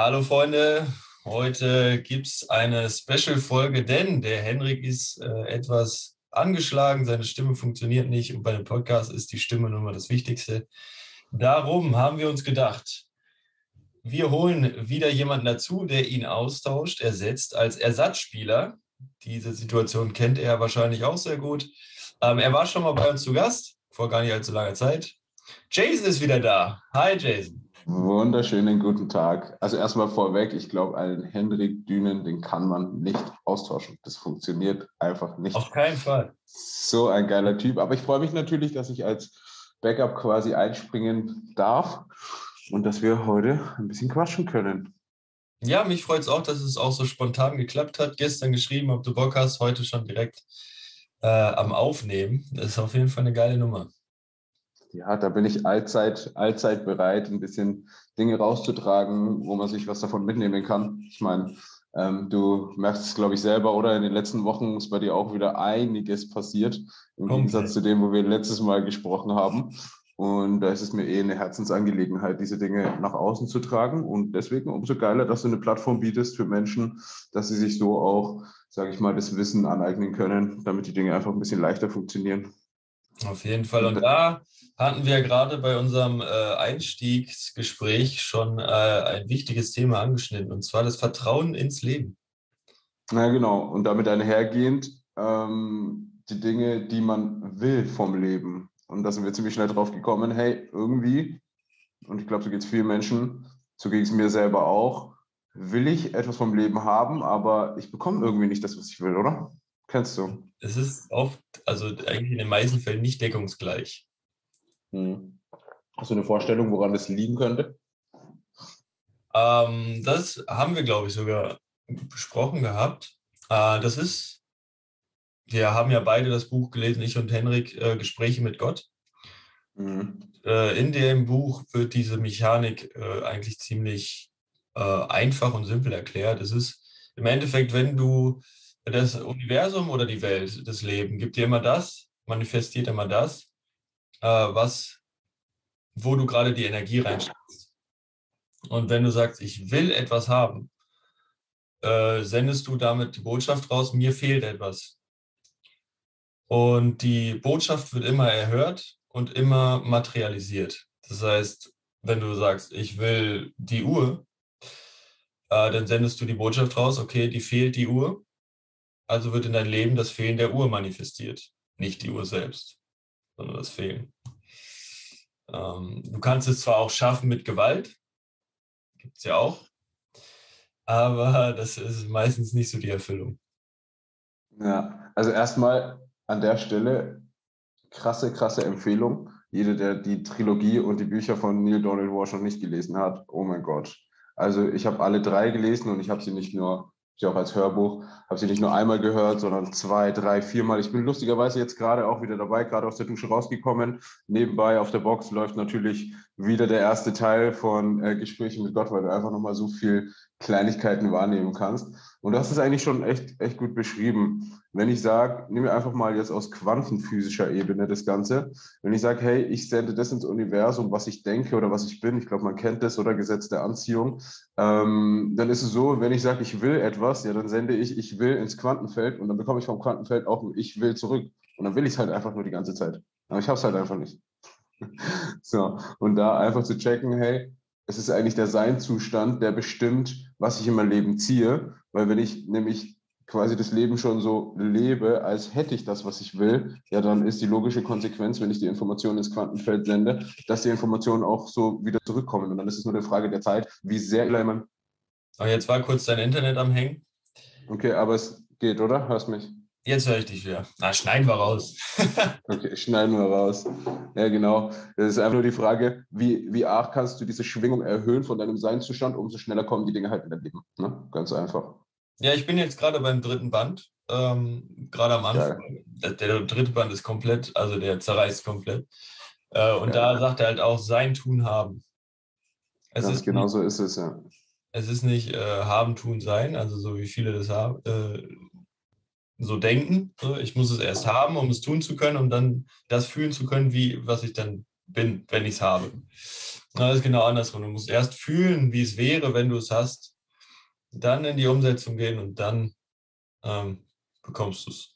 Hallo Freunde, heute gibt es eine Special-Folge, denn der Henrik ist äh, etwas angeschlagen, seine Stimme funktioniert nicht und bei dem Podcast ist die Stimme nun mal das Wichtigste. Darum haben wir uns gedacht, wir holen wieder jemanden dazu, der ihn austauscht, ersetzt als Ersatzspieler. Diese Situation kennt er wahrscheinlich auch sehr gut. Ähm, er war schon mal bei uns zu Gast, vor gar nicht allzu langer Zeit. Jason ist wieder da. Hi Jason. Wunderschönen guten Tag. Also erstmal vorweg, ich glaube, einen Hendrik Dünen, den kann man nicht austauschen. Das funktioniert einfach nicht. Auf keinen Fall. So ein geiler Typ. Aber ich freue mich natürlich, dass ich als Backup quasi einspringen darf und dass wir heute ein bisschen quatschen können. Ja, mich freut es auch, dass es auch so spontan geklappt hat. Gestern geschrieben, ob du Bock hast, heute schon direkt äh, am Aufnehmen. Das ist auf jeden Fall eine geile Nummer ja, da bin ich allzeit, allzeit bereit, ein bisschen Dinge rauszutragen, wo man sich was davon mitnehmen kann. Ich meine, ähm, du merkst es, glaube ich, selber, oder? In den letzten Wochen ist bei dir auch wieder einiges passiert, im okay. Gegensatz zu dem, wo wir letztes Mal gesprochen haben. Und da ist es mir eh eine Herzensangelegenheit, diese Dinge nach außen zu tragen. Und deswegen umso geiler, dass du eine Plattform bietest für Menschen, dass sie sich so auch, sage ich mal, das Wissen aneignen können, damit die Dinge einfach ein bisschen leichter funktionieren. Auf jeden Fall. Und da hatten wir gerade bei unserem äh, Einstiegsgespräch schon äh, ein wichtiges Thema angeschnitten, und zwar das Vertrauen ins Leben. Ja, genau. Und damit einhergehend ähm, die Dinge, die man will vom Leben. Und da sind wir ziemlich schnell drauf gekommen, hey, irgendwie, und ich glaube, so geht es vielen Menschen, so ging es mir selber auch, will ich etwas vom Leben haben, aber ich bekomme irgendwie nicht das, was ich will, oder? Kennst du? Es ist oft, also eigentlich in den meisten Fällen nicht deckungsgleich. Hm. Hast du eine Vorstellung, woran das liegen könnte? Ähm, das haben wir, glaube ich, sogar besprochen gehabt. Äh, das ist, wir haben ja beide das Buch gelesen, ich und Henrik, äh, Gespräche mit Gott. Mhm. Äh, in dem Buch wird diese Mechanik äh, eigentlich ziemlich äh, einfach und simpel erklärt. Es ist im Endeffekt, wenn du das Universum oder die Welt, das Leben, gibt dir immer das, manifestiert immer das, äh, was, wo du gerade die Energie reinsteckst. Und wenn du sagst, ich will etwas haben, äh, sendest du damit die Botschaft raus, mir fehlt etwas. Und die Botschaft wird immer erhört und immer materialisiert. Das heißt, wenn du sagst, ich will die Uhr, äh, dann sendest du die Botschaft raus, okay, die fehlt die Uhr. Also wird in dein Leben das Fehlen der Uhr manifestiert, nicht die Uhr selbst, sondern das Fehlen. Ähm, du kannst es zwar auch schaffen mit Gewalt, gibt es ja auch, aber das ist meistens nicht so die Erfüllung. Ja, also erstmal an der Stelle krasse, krasse Empfehlung. Jeder, der die Trilogie und die Bücher von Neil Donald Walsh noch nicht gelesen hat, oh mein Gott. Also ich habe alle drei gelesen und ich habe sie nicht nur sie auch als Hörbuch. Habe sie nicht nur einmal gehört, sondern zwei, drei, viermal. Ich bin lustigerweise jetzt gerade auch wieder dabei, gerade aus der Dusche rausgekommen. Nebenbei auf der Box läuft natürlich wieder der erste Teil von äh, Gesprächen mit Gott, weil du einfach nochmal so viel Kleinigkeiten wahrnehmen kannst. Und das ist eigentlich schon echt, echt gut beschrieben. Wenn ich sage, nehmen wir einfach mal jetzt aus quantenphysischer Ebene das Ganze. Wenn ich sage, hey, ich sende das ins Universum, was ich denke oder was ich bin, ich glaube, man kennt das oder Gesetz der Anziehung, ähm, dann ist es so, wenn ich sage, ich will etwas, ja, dann sende ich, ich will ins Quantenfeld und dann bekomme ich vom Quantenfeld auch, ich will zurück. Und dann will ich es halt einfach nur die ganze Zeit. Aber ich habe es halt einfach nicht. so, und da einfach zu checken, hey, es ist eigentlich der Seinzustand, der bestimmt, was ich in mein Leben ziehe. Weil wenn ich nämlich quasi das Leben schon so lebe, als hätte ich das, was ich will, ja, dann ist die logische Konsequenz, wenn ich die Informationen ins Quantenfeld sende, dass die Informationen auch so wieder zurückkommen. Und dann ist es nur eine Frage der Zeit, wie sehr man. Aber jetzt war kurz dein Internet am Hängen. Okay, aber es geht, oder? Hörst mich? Jetzt höre ich dich wieder. Na, schneiden wir raus. okay, schneiden wir raus. Ja, genau. Das ist einfach nur die Frage, wie, wie arg kannst du diese Schwingung erhöhen von deinem Seinzustand, umso schneller kommen die Dinge halt in dein Leben. Ne? Ganz einfach. Ja, ich bin jetzt gerade beim dritten Band. Ähm, gerade am Anfang. Der, der, dritte Band ist komplett, also der zerreißt komplett. Äh, und ja. da sagt er halt auch sein Tun haben. Es Ganz genau nicht, so ist es, ja. Es ist nicht äh, haben, tun, sein, also so wie viele das haben, äh, so denken. Ich muss es erst haben, um es tun zu können und dann das fühlen zu können, wie was ich dann bin, wenn ich es habe. Das ist genau andersrum. Du musst erst fühlen, wie es wäre, wenn du es hast, dann in die Umsetzung gehen und dann ähm, bekommst du es.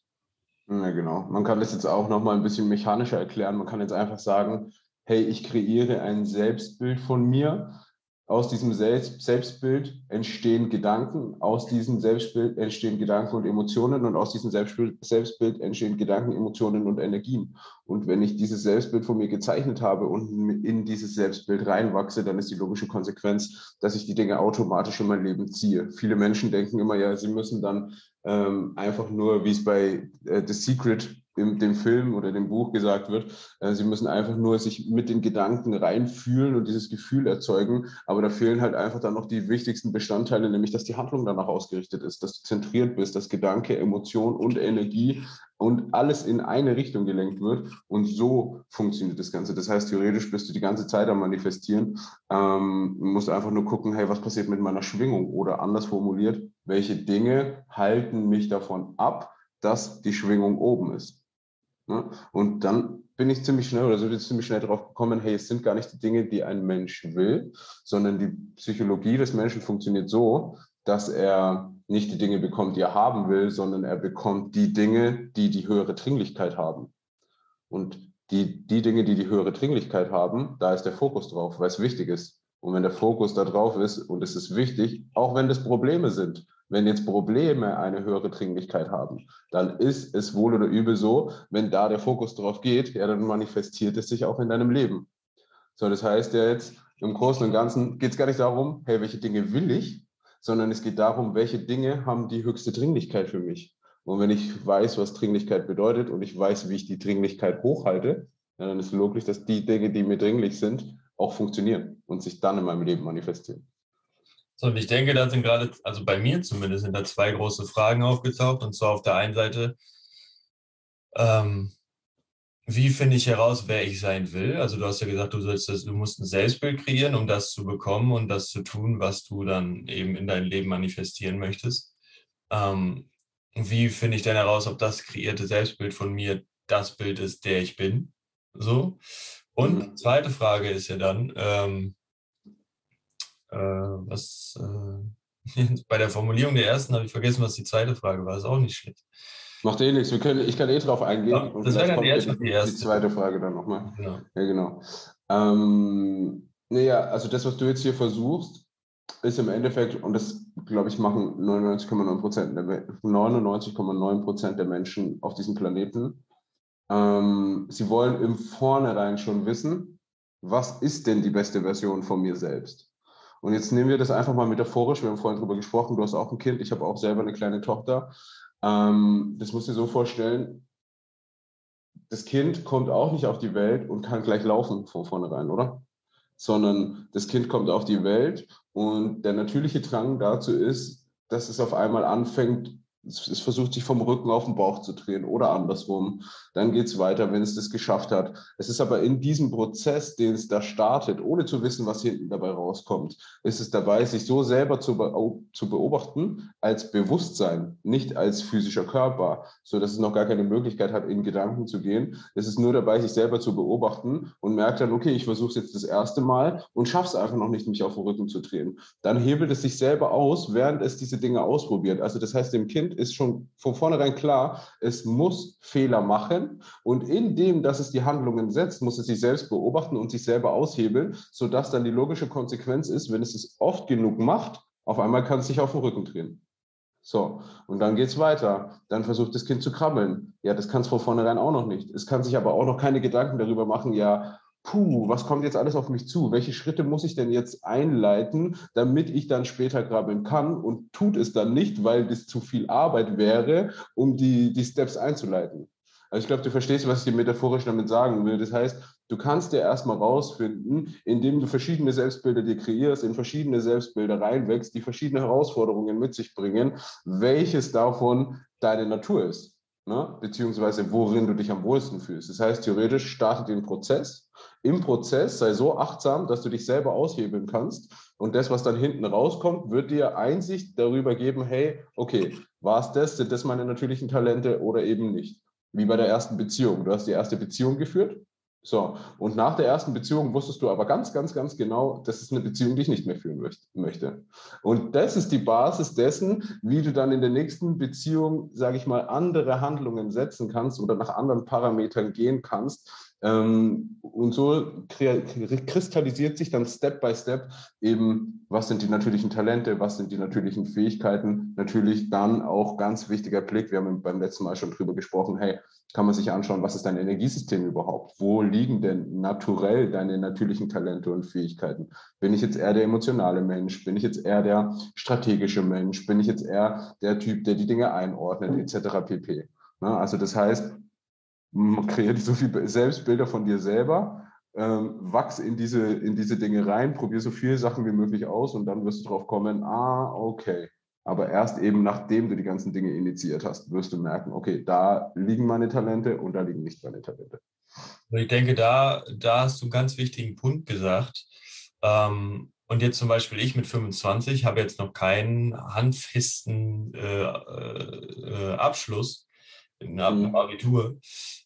Ja, genau. Man kann das jetzt auch nochmal ein bisschen mechanischer erklären. Man kann jetzt einfach sagen, hey, ich kreiere ein Selbstbild von mir aus diesem Selbst Selbstbild entstehen Gedanken, aus diesem Selbstbild entstehen Gedanken und Emotionen und aus diesem Selbstbild, Selbstbild entstehen Gedanken, Emotionen und Energien. Und wenn ich dieses Selbstbild von mir gezeichnet habe und in dieses Selbstbild reinwachse, dann ist die logische Konsequenz, dass ich die Dinge automatisch in mein Leben ziehe. Viele Menschen denken immer, ja, sie müssen dann ähm, einfach nur, wie es bei äh, The Secret in dem Film oder dem Buch gesagt wird. Äh, sie müssen einfach nur sich mit den Gedanken reinfühlen und dieses Gefühl erzeugen. Aber da fehlen halt einfach dann noch die wichtigsten Bestandteile, nämlich dass die Handlung danach ausgerichtet ist, dass du zentriert bist, dass Gedanke, Emotion und Energie und alles in eine Richtung gelenkt wird. Und so funktioniert das Ganze. Das heißt, theoretisch bist du die ganze Zeit am Manifestieren. Ähm, musst einfach nur gucken, hey, was passiert mit meiner Schwingung? Oder anders formuliert, welche Dinge halten mich davon ab, dass die Schwingung oben ist? Ne? Und dann bin ich ziemlich schnell oder sind wir ziemlich schnell darauf gekommen, hey, es sind gar nicht die Dinge, die ein Mensch will, sondern die Psychologie des Menschen funktioniert so, dass er nicht die Dinge bekommt, die er haben will, sondern er bekommt die Dinge, die die höhere Dringlichkeit haben. Und die, die Dinge, die die höhere Dringlichkeit haben, da ist der Fokus drauf, weil es wichtig ist. Und wenn der Fokus da drauf ist und es ist wichtig, auch wenn das Probleme sind, wenn jetzt Probleme eine höhere Dringlichkeit haben, dann ist es wohl oder übel so, wenn da der Fokus drauf geht, ja, dann manifestiert es sich auch in deinem Leben. So, das heißt ja jetzt im Großen und Ganzen geht es gar nicht darum, hey, welche Dinge will ich, sondern es geht darum, welche Dinge haben die höchste Dringlichkeit für mich. Und wenn ich weiß, was Dringlichkeit bedeutet und ich weiß, wie ich die Dringlichkeit hochhalte, dann ist logisch, dass die Dinge, die mir dringlich sind, auch funktionieren und sich dann in meinem Leben manifestieren. So, und ich denke, da sind gerade, also bei mir zumindest, sind da zwei große Fragen aufgetaucht. Und zwar auf der einen Seite, ähm, wie finde ich heraus, wer ich sein will? Also du hast ja gesagt, du sollst das, du musst ein Selbstbild kreieren, um das zu bekommen und das zu tun, was du dann eben in deinem Leben manifestieren möchtest. Ähm, wie finde ich denn heraus, ob das kreierte Selbstbild von mir das Bild ist, der ich bin? So. Und mhm. zweite Frage ist ja dann, ähm, äh, was äh, bei der Formulierung der ersten habe ich vergessen, was die zweite Frage war. Ist auch nicht schlecht. Macht eh nichts. Wir können, ich kann eh drauf eingehen. Ja, und das wäre dann die, erste, die, erste. Die zweite Frage dann nochmal. Genau. Ja, genau. Ähm, naja, also das, was du jetzt hier versuchst, ist im Endeffekt, und das, glaube ich, machen 99,9 Prozent der, 99,9 der Menschen auf diesem Planeten. Ähm, sie wollen im Vornherein schon wissen, was ist denn die beste Version von mir selbst? Und jetzt nehmen wir das einfach mal metaphorisch. Wir haben vorhin darüber gesprochen. Du hast auch ein Kind. Ich habe auch selber eine kleine Tochter. Ähm, das musst du dir so vorstellen. Das Kind kommt auch nicht auf die Welt und kann gleich laufen von vornherein, oder? Sondern das Kind kommt auf die Welt und der natürliche Drang dazu ist, dass es auf einmal anfängt, es versucht sich vom Rücken auf den Bauch zu drehen oder andersrum. Dann geht es weiter, wenn es das geschafft hat. Es ist aber in diesem Prozess, den es da startet, ohne zu wissen, was hinten dabei rauskommt, ist es dabei, sich so selber zu, zu beobachten als Bewusstsein, nicht als physischer Körper, so dass es noch gar keine Möglichkeit hat, in Gedanken zu gehen. Es ist nur dabei, sich selber zu beobachten und merkt dann, okay, ich versuche es jetzt das erste Mal und schaffe es einfach noch nicht, mich auf den Rücken zu drehen. Dann hebelt es sich selber aus, während es diese Dinge ausprobiert. Also das heißt, dem Kind ist schon von vornherein klar, es muss Fehler machen und in dem, dass es die Handlungen setzt, muss es sich selbst beobachten und sich selber aushebeln, sodass dann die logische Konsequenz ist, wenn es es oft genug macht, auf einmal kann es sich auf den Rücken drehen. So, und dann geht es weiter. Dann versucht das Kind zu krabbeln. Ja, das kann es von vornherein auch noch nicht. Es kann sich aber auch noch keine Gedanken darüber machen, ja, puh, was kommt jetzt alles auf mich zu? Welche Schritte muss ich denn jetzt einleiten, damit ich dann später grabbeln kann und tut es dann nicht, weil das zu viel Arbeit wäre, um die, die Steps einzuleiten. Also ich glaube, du verstehst, was ich dir metaphorisch damit sagen will. Das heißt, du kannst dir erstmal rausfinden, indem du verschiedene Selbstbilder dir kreierst, in verschiedene Selbstbilder reinwächst, die verschiedene Herausforderungen mit sich bringen, welches davon deine Natur ist ne? beziehungsweise worin du dich am wohlsten fühlst. Das heißt, theoretisch starte den Prozess. Im Prozess sei so achtsam, dass du dich selber aushebeln kannst. Und das, was dann hinten rauskommt, wird dir Einsicht darüber geben, hey, okay, war es das, sind das meine natürlichen Talente oder eben nicht? Wie bei der ersten Beziehung. Du hast die erste Beziehung geführt So, und nach der ersten Beziehung wusstest du aber ganz, ganz, ganz genau, das ist eine Beziehung, die ich nicht mehr führen möchte. Und das ist die Basis dessen, wie du dann in der nächsten Beziehung, sage ich mal, andere Handlungen setzen kannst oder nach anderen Parametern gehen kannst, und so kristallisiert sich dann Step by Step eben, was sind die natürlichen Talente, was sind die natürlichen Fähigkeiten. Natürlich dann auch ganz wichtiger Blick, wir haben beim letzten Mal schon drüber gesprochen, hey, kann man sich anschauen, was ist dein Energiesystem überhaupt? Wo liegen denn naturell deine natürlichen Talente und Fähigkeiten? Bin ich jetzt eher der emotionale Mensch? Bin ich jetzt eher der strategische Mensch? Bin ich jetzt eher der Typ, der die Dinge einordnet, etc. pp. Ne? Also das heißt, kreier dir so viel Selbstbilder von dir selber, ähm, wachs in diese, in diese Dinge rein, probier so viele Sachen wie möglich aus und dann wirst du drauf kommen, ah, okay. Aber erst eben nachdem du die ganzen Dinge initiiert hast, wirst du merken, okay, da liegen meine Talente und da liegen nicht meine Talente. Ich denke, da, da hast du einen ganz wichtigen Punkt gesagt. Ähm, und jetzt zum Beispiel ich mit 25 habe jetzt noch keinen handfesten äh, äh, Abschluss in einem mhm. Abitur.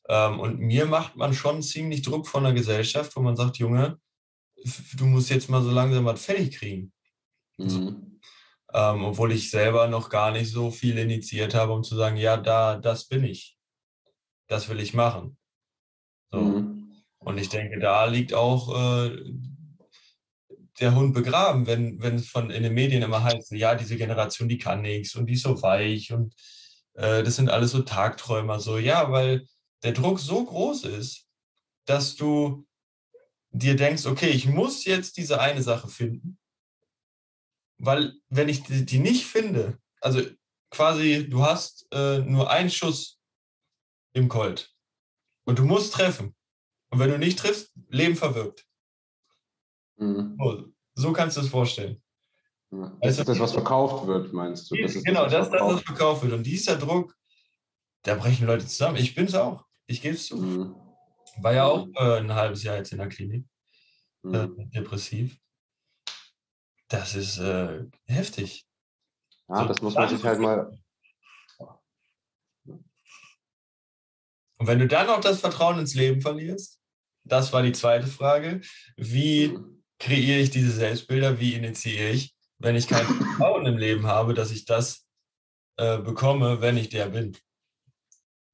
Ähm, und mir macht man schon ziemlich Druck von der Gesellschaft, wo man sagt, Junge, du musst jetzt mal so langsam was fertig kriegen. Mhm. So. Ähm, obwohl ich selber noch gar nicht so viel initiiert habe, um zu sagen, ja, da, das bin ich. Das will ich machen. So. Mhm. Und ich denke, da liegt auch äh, der Hund begraben, wenn, wenn es von in den Medien immer heißt, ja, diese Generation, die kann nichts und die ist so weich und äh, das sind alles so Tagträumer, so, ja, weil der Druck so groß ist, dass du dir denkst, okay, ich muss jetzt diese eine Sache finden, weil wenn ich die, nicht finde, also quasi, du hast äh, nur einen Schuss im Colt und du musst treffen. Und wenn du nicht triffst, Leben verwirkt. Mhm. So, so kannst du es vorstellen. Ja. Das ist das, was verkauft wird, meinst du? Das genau, das, das, was verkauft wird. Und dieser Druck, da brechen Leute zusammen. Ich bin es auch. Ich gebe es zu. Mhm. War ja auch äh, ein halbes Jahr jetzt in der Klinik. Mhm. Äh, depressiv. Das ist äh, heftig. Ja, so, das muss man sich halt mal. Und wenn du dann auch das Vertrauen ins Leben verlierst, das war die zweite Frage. Wie mhm. kreiere ich diese Selbstbilder? Wie initiiere ich? Wenn ich kein Vertrauen im Leben habe, dass ich das äh, bekomme, wenn ich der bin.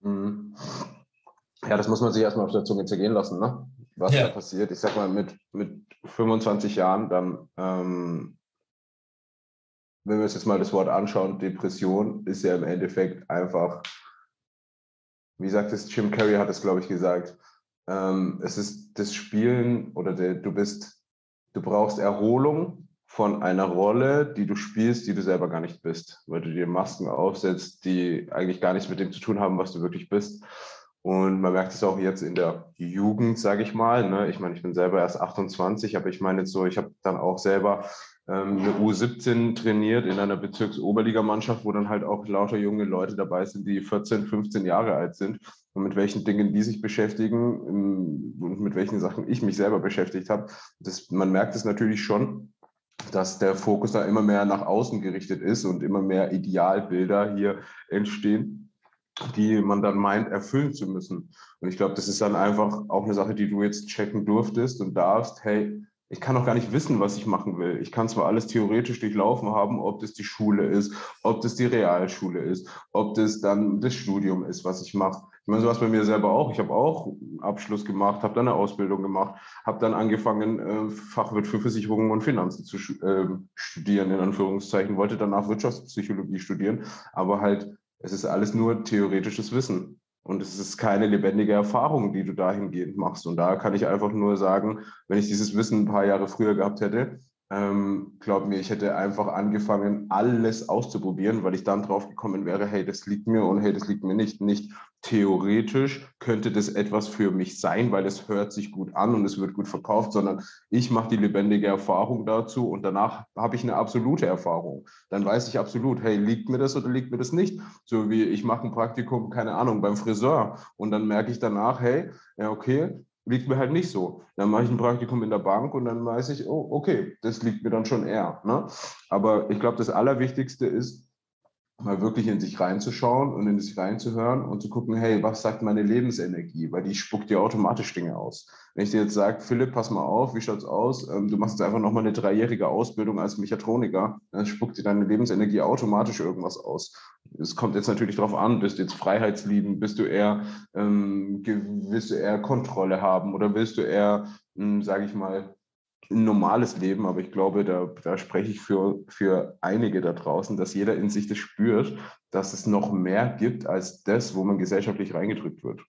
Mhm. Ja, das muss man sich erstmal auf der Zunge zergehen lassen, ne? was ja. da passiert. Ich sag mal, mit, mit 25 Jahren dann, ähm, wenn wir uns jetzt mal das Wort anschauen, Depression ist ja im Endeffekt einfach, wie sagt es, Jim Carrey hat es, glaube ich, gesagt, ähm, es ist das Spielen oder der, du bist, du brauchst Erholung von einer Rolle, die du spielst, die du selber gar nicht bist, weil du dir Masken aufsetzt, die eigentlich gar nichts mit dem zu tun haben, was du wirklich bist. Und man merkt es auch jetzt in der Jugend, sage ich mal. Ne? Ich meine, ich bin selber erst 28, aber ich meine jetzt so, ich habe dann auch selber ähm, eine U17 trainiert in einer Bezirksoberligamannschaft, wo dann halt auch lauter junge Leute dabei sind, die 14, 15 Jahre alt sind und mit welchen Dingen die sich beschäftigen und mit welchen Sachen ich mich selber beschäftigt habe. Man merkt es natürlich schon, dass der Fokus da immer mehr nach außen gerichtet ist und immer mehr Idealbilder hier entstehen, die man dann meint, erfüllen zu müssen. Und ich glaube, das ist dann einfach auch eine Sache, die du jetzt checken durftest und darfst, hey, ich kann auch gar nicht wissen, was ich machen will. Ich kann zwar alles theoretisch durchlaufen haben, ob das die Schule ist, ob das die Realschule ist, ob das dann das Studium ist, was ich mache. Ich meine, so was bei mir selber auch. Ich habe auch einen Abschluss gemacht, habe dann eine Ausbildung gemacht, habe dann angefangen, äh, Fachwirt für Versicherungen und Finanzen zu äh, studieren, in Anführungszeichen, wollte danach Wirtschaftspsychologie studieren, aber halt, es ist alles nur theoretisches Wissen. Und es ist keine lebendige Erfahrung, die du dahingehend machst. Und da kann ich einfach nur sagen, wenn ich dieses Wissen ein paar Jahre früher gehabt hätte, ähm, glaub mir, ich hätte einfach angefangen, alles auszuprobieren, weil ich dann drauf gekommen wäre, hey, das liegt mir und hey, das liegt mir nicht. Nicht theoretisch könnte das etwas für mich sein, weil es hört sich gut an und es wird gut verkauft, sondern ich mache die lebendige Erfahrung dazu und danach habe ich eine absolute Erfahrung. Dann weiß ich absolut, hey, liegt mir das oder liegt mir das nicht? So wie ich mache ein Praktikum, keine Ahnung, beim Friseur und dann merke ich danach, hey, ja, okay, liegt mir halt nicht so. Dann mache ich ein Praktikum in der Bank und dann weiß ich, oh, okay, das liegt mir dann schon eher. Ne? Aber ich glaube, das Allerwichtigste ist, mal wirklich in sich reinzuschauen und in sich reinzuhören und zu gucken, hey, was sagt meine Lebensenergie? Weil die spuckt dir automatisch Dinge aus. Wenn ich dir jetzt sage, Philipp, pass mal auf, wie schaut's aus? Ähm, du machst jetzt einfach nochmal eine dreijährige Ausbildung als Mechatroniker, dann spuckt dir deine Lebensenergie automatisch irgendwas aus. Es kommt jetzt natürlich darauf an, bist du jetzt freiheitsliebend, bist du eher, ähm, willst du eher Kontrolle haben oder willst du eher, hm, sage ich mal, ein normales Leben, aber ich glaube, da, da spreche ich für, für einige da draußen, dass jeder in sich das spürt, dass es noch mehr gibt als das, wo man gesellschaftlich reingedrückt wird.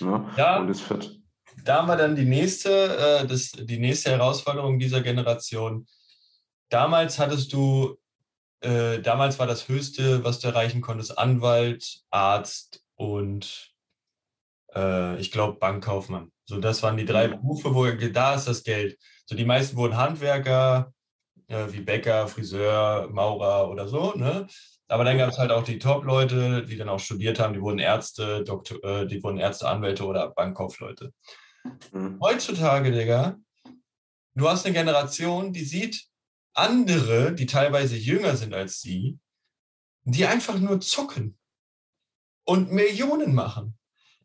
Ne? Ja, und es wird. Da haben wir dann die nächste, äh, das, die nächste Herausforderung dieser Generation. Damals hattest du, äh, damals war das Höchste, was du erreichen konntest, Anwalt, Arzt und äh, ich glaube Bankkaufmann. So, das waren die drei mhm. Berufe, wo da ist das Geld. So, die meisten wurden Handwerker, äh, wie Bäcker, Friseur, Maurer oder so, ne? Aber dann gab es halt auch die Top-Leute, die dann auch studiert haben, die wurden Ärzte, Doktor, äh, die wurden Ärzte, Anwälte oder Bankkaufleute. Mhm. Heutzutage, Digga, du hast eine Generation, die sieht andere, die teilweise jünger sind als sie, die einfach nur zucken und Millionen machen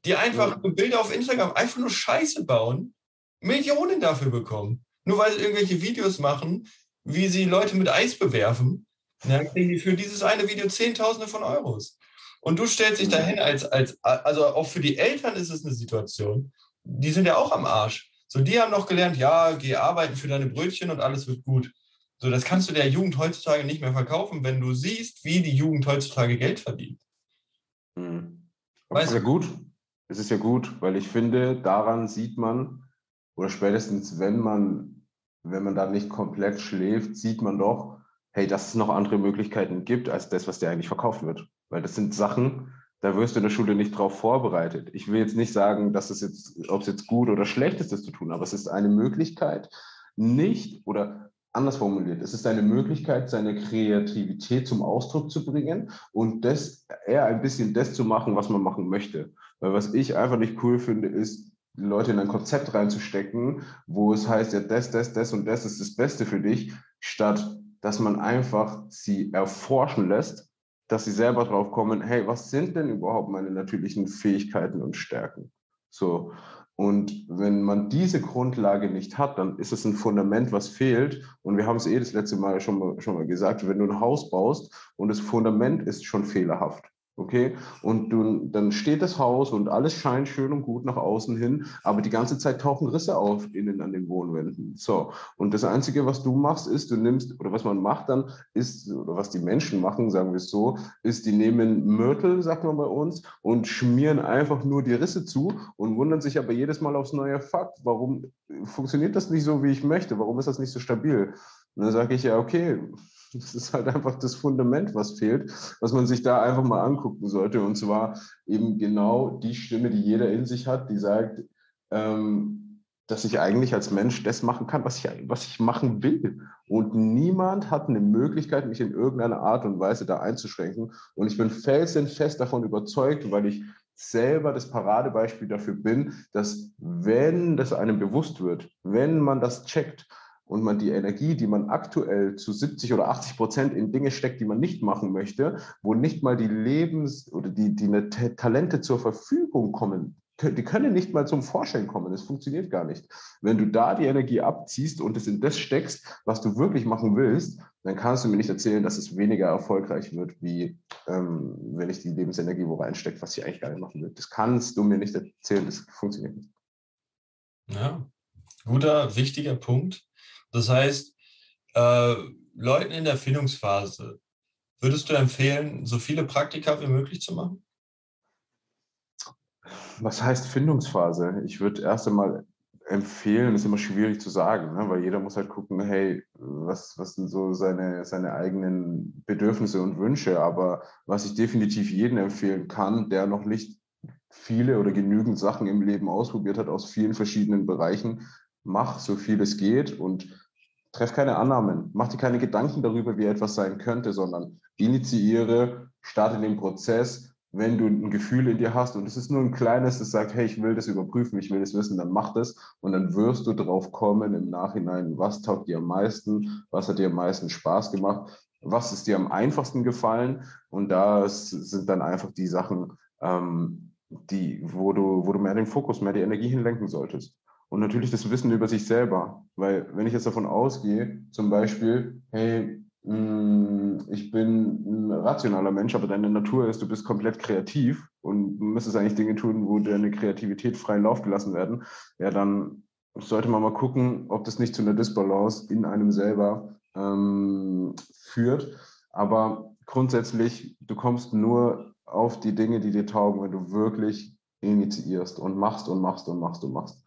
die einfach ja. Bilder auf Instagram einfach nur Scheiße bauen, Millionen dafür bekommen. Nur weil sie irgendwelche Videos machen, wie sie Leute mit Eis bewerfen, dann kriegen die für dieses eine Video Zehntausende von Euros. Und du stellst dich dahin als, als, also auch für die Eltern ist es eine Situation, die sind ja auch am Arsch. So, die haben noch gelernt, ja, geh arbeiten für deine Brötchen und alles wird gut. So, das kannst du der Jugend heutzutage nicht mehr verkaufen, wenn du siehst, wie die Jugend heutzutage Geld verdient. Mhm. Weißt ja du? gut, es ist ja gut, weil ich finde, daran sieht man, oder spätestens wenn man, wenn man da nicht komplett schläft, sieht man doch, hey, dass es noch andere Möglichkeiten gibt als das, was dir eigentlich verkauft wird. Weil das sind Sachen, da wirst du in der Schule nicht drauf vorbereitet. Ich will jetzt nicht sagen, dass es jetzt, ob es jetzt gut oder schlecht ist, das zu tun, aber es ist eine Möglichkeit, nicht oder anders formuliert, es ist eine Möglichkeit, seine Kreativität zum Ausdruck zu bringen und das eher ein bisschen das zu machen, was man machen möchte. Weil was ich einfach nicht cool finde, ist, Leute in ein Konzept reinzustecken, wo es heißt, ja, das, das, das und das ist das Beste für dich, statt dass man einfach sie erforschen lässt, dass sie selber drauf kommen, hey, was sind denn überhaupt meine natürlichen Fähigkeiten und Stärken? So, und wenn man diese Grundlage nicht hat, dann ist es ein Fundament, was fehlt. Und wir haben es eh das letzte Mal schon mal, schon mal gesagt, wenn du ein Haus baust und das Fundament ist schon fehlerhaft, Okay, und du, dann steht das Haus und alles scheint schön und gut nach außen hin, aber die ganze Zeit tauchen Risse auf innen an den Wohnwänden. So, und das Einzige, was du machst, ist, du nimmst, oder was man macht dann, ist, oder was die Menschen machen, sagen wir es so, ist, die nehmen Mörtel, sagt man bei uns, und schmieren einfach nur die Risse zu und wundern sich aber jedes Mal aufs neue Fakt, warum funktioniert das nicht so, wie ich möchte, warum ist das nicht so stabil? Und dann sage ich ja, okay, das ist halt einfach das Fundament, was fehlt, was man sich da einfach mal angucken sollte. Und zwar eben genau die Stimme, die jeder in sich hat, die sagt, ähm, dass ich eigentlich als Mensch das machen kann, was ich, was ich machen will. Und niemand hat eine Möglichkeit, mich in irgendeiner Art und Weise da einzuschränken. Und ich bin felsenfest davon überzeugt, weil ich selber das Paradebeispiel dafür bin, dass wenn das einem bewusst wird, wenn man das checkt, und man die Energie, die man aktuell zu 70 oder 80 Prozent in Dinge steckt, die man nicht machen möchte, wo nicht mal die Lebens- oder die, die eine Talente zur Verfügung kommen, die können nicht mal zum Vorschein kommen. Das funktioniert gar nicht. Wenn du da die Energie abziehst und es in das steckst, was du wirklich machen willst, dann kannst du mir nicht erzählen, dass es weniger erfolgreich wird, wie ähm, wenn ich die Lebensenergie wo reinstecke, was ich eigentlich gar nicht machen will. Das kannst du mir nicht erzählen. Das funktioniert nicht. Ja, guter, wichtiger Punkt. Das heißt, äh, Leuten in der Findungsphase, würdest du empfehlen, so viele Praktika wie möglich zu machen? Was heißt Findungsphase? Ich würde erst einmal empfehlen, ist immer schwierig zu sagen, ne? weil jeder muss halt gucken, hey, was, was sind so seine, seine eigenen Bedürfnisse und Wünsche. Aber was ich definitiv jedem empfehlen kann, der noch nicht viele oder genügend Sachen im Leben ausprobiert hat aus vielen verschiedenen Bereichen, mach so viel es geht und treff keine Annahmen, mach dir keine Gedanken darüber, wie etwas sein könnte, sondern initiiere, starte den Prozess. Wenn du ein Gefühl in dir hast und es ist nur ein kleines, das sagt, hey, ich will das überprüfen, ich will das wissen, dann mach das und dann wirst du drauf kommen im Nachhinein, was taugt dir am meisten, was hat dir am meisten Spaß gemacht was ist dir am einfachsten gefallen und da sind dann einfach die Sachen, ähm, die, wo, du, wo du mehr den Fokus, mehr die Energie hinlenken solltest. Und natürlich das Wissen über sich selber, weil wenn ich jetzt davon ausgehe, zum Beispiel, hey, mm, ich bin ein rationaler Mensch, aber deine Natur ist, du bist komplett kreativ und müsstest eigentlich Dinge tun, wo deine Kreativität freien Lauf gelassen werden, ja, dann sollte man mal gucken, ob das nicht zu einer Disbalance in einem selber ähm, führt. Aber grundsätzlich, du kommst nur auf die Dinge, die dir taugen, wenn du wirklich initiierst und machst und machst und machst und machst.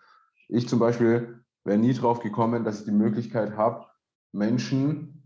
Ich zum Beispiel wäre nie drauf gekommen, dass ich die Möglichkeit habe, Menschen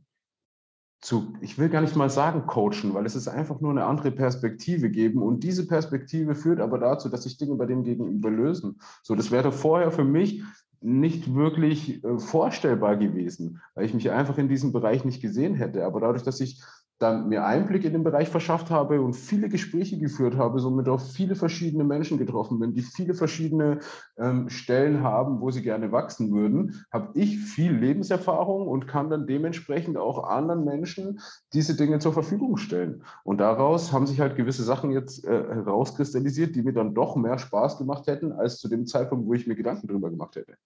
zu, ich will gar nicht mal sagen coachen, weil es ist einfach nur eine andere Perspektive geben und diese Perspektive führt aber dazu, dass sich Dinge bei dem Gegenüber lösen. So, das wäre vorher für mich nicht wirklich äh, vorstellbar gewesen, weil ich mich einfach in diesem Bereich nicht gesehen hätte. Aber dadurch, dass ich dann mir Einblick in den Bereich verschafft habe und viele Gespräche geführt habe, somit auch viele verschiedene Menschen getroffen bin, die viele verschiedene ähm, Stellen haben, wo sie gerne wachsen würden, habe ich viel Lebenserfahrung und kann dann dementsprechend auch anderen Menschen diese Dinge zur Verfügung stellen. Und daraus haben sich halt gewisse Sachen jetzt äh, herauskristallisiert, die mir dann doch mehr Spaß gemacht hätten, als zu dem Zeitpunkt, wo ich mir Gedanken drüber gemacht hätte.